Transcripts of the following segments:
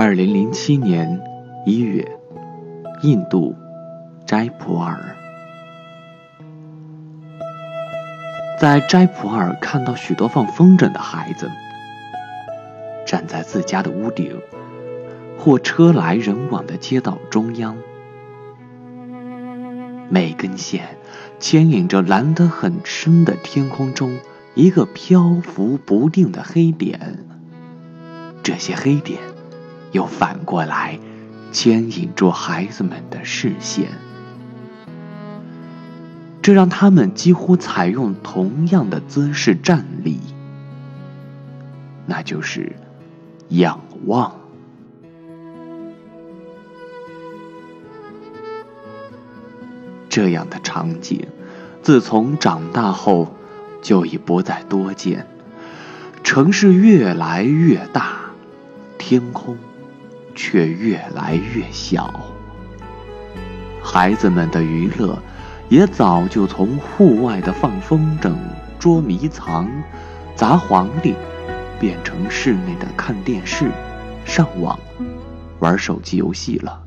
二零零七年一月，印度斋普尔，在斋普尔看到许多放风筝的孩子，站在自家的屋顶或车来人往的街道中央，每根线牵引着蓝得很深的天空中一个漂浮不定的黑点，这些黑点。又反过来牵引住孩子们的视线，这让他们几乎采用同样的姿势站立，那就是仰望。这样的场景，自从长大后就已不再多见。城市越来越大，天空。却越来越小，孩子们的娱乐也早就从户外的放风筝、捉迷藏、砸黄历，变成室内的看电视、上网、玩手机游戏了。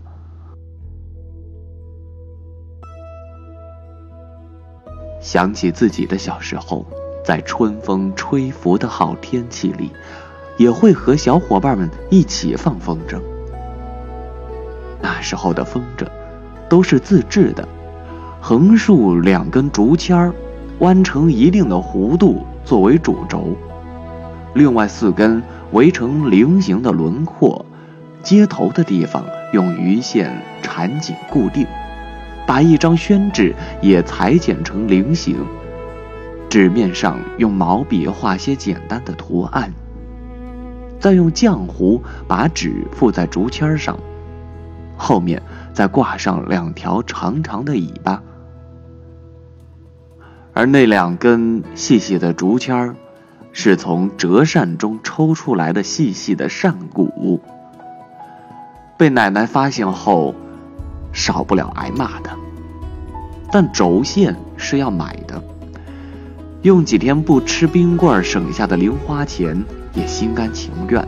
想起自己的小时候，在春风吹拂的好天气里，也会和小伙伴们一起放风筝。那时候的风筝，都是自制的，横竖两根竹签儿，弯成一定的弧度作为主轴，另外四根围成菱形的轮廓，接头的地方用鱼线缠紧固定，把一张宣纸也裁剪成菱形，纸面上用毛笔画些简单的图案，再用浆糊把纸附在竹签上。后面再挂上两条长长的尾巴，而那两根细细的竹签儿，是从折扇中抽出来的细细的扇骨。被奶奶发现后，少不了挨骂的。但轴线是要买的，用几天不吃冰棍省下的零花钱，也心甘情愿。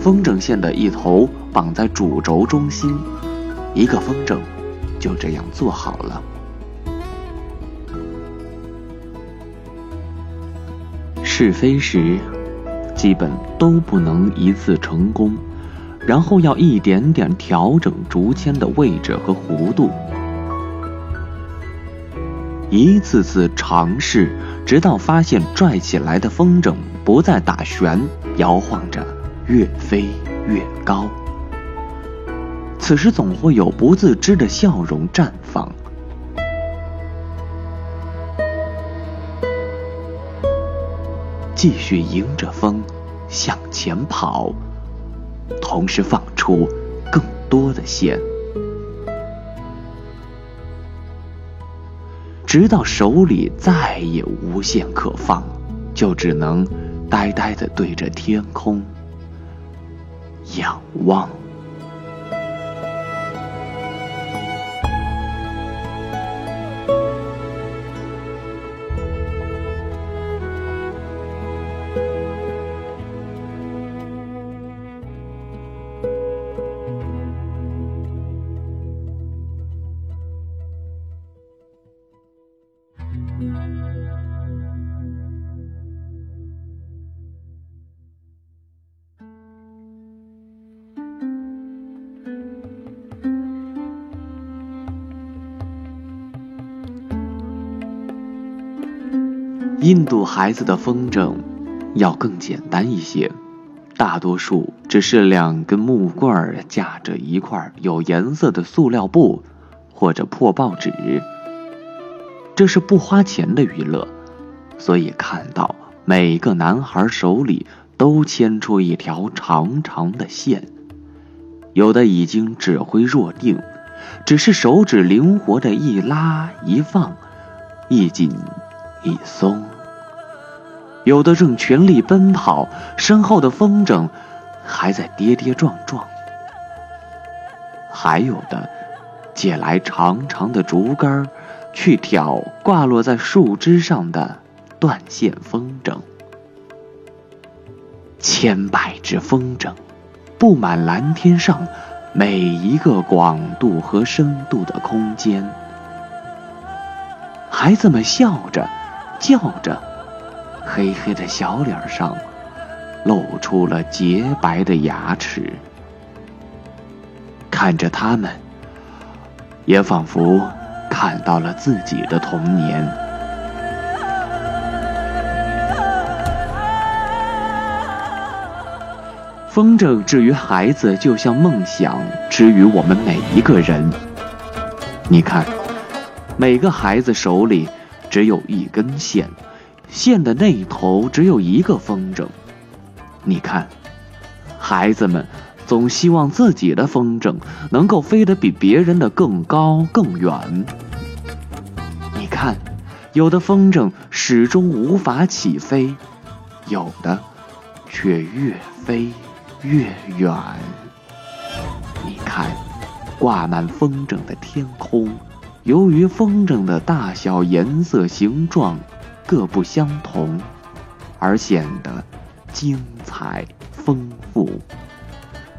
风筝线的一头绑在主轴中心，一个风筝就这样做好了。试飞时，基本都不能一次成功，然后要一点点调整竹签的位置和弧度，一次次尝试，直到发现拽起来的风筝不再打旋，摇晃着。越飞越高，此时总会有不自知的笑容绽放。继续迎着风向前跑，同时放出更多的线，直到手里再也无线可放，就只能呆呆的对着天空。仰望。印度孩子的风筝要更简单一些，大多数只是两根木棍儿架着一块有颜色的塑料布或者破报纸。这是不花钱的娱乐，所以看到每个男孩手里都牵出一条长长的线，有的已经指挥若定，只是手指灵活的一拉一放，一紧。一松，有的正全力奔跑，身后的风筝还在跌跌撞撞；还有的借来长长的竹竿去挑挂落在树枝上的断线风筝。千百只风筝布满蓝天上每一个广度和深度的空间。孩子们笑着，叫着，黑黑的小脸上露出了洁白的牙齿。看着他们，也仿佛看到了自己的童年。风筝至于孩子，就像梦想之于我们每一个人。你看，每个孩子手里只有一根线，线的那头只有一个风筝。你看，孩子们总希望自己的风筝能够飞得比别人的更高更远。你看，有的风筝始终无法起飞，有的却越飞。越远，你看，挂满风筝的天空，由于风筝的大小、颜色、形状各不相同，而显得精彩丰富。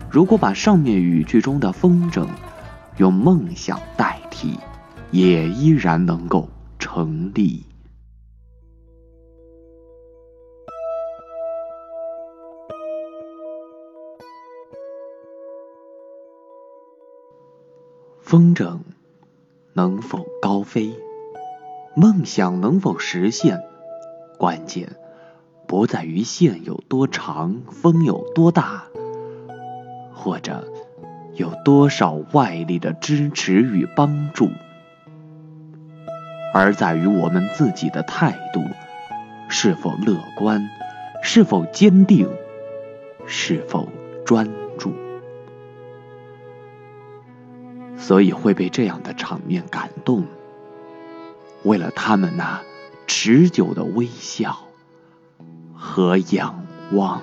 如果把上面语句中的风筝用梦想代替，也依然能够成立。风筝能否高飞？梦想能否实现？关键不在于线有多长，风有多大，或者有多少外力的支持与帮助，而在于我们自己的态度是否乐观，是否坚定，是否专注。所以会被这样的场面感动。为了他们那持久的微笑和仰望。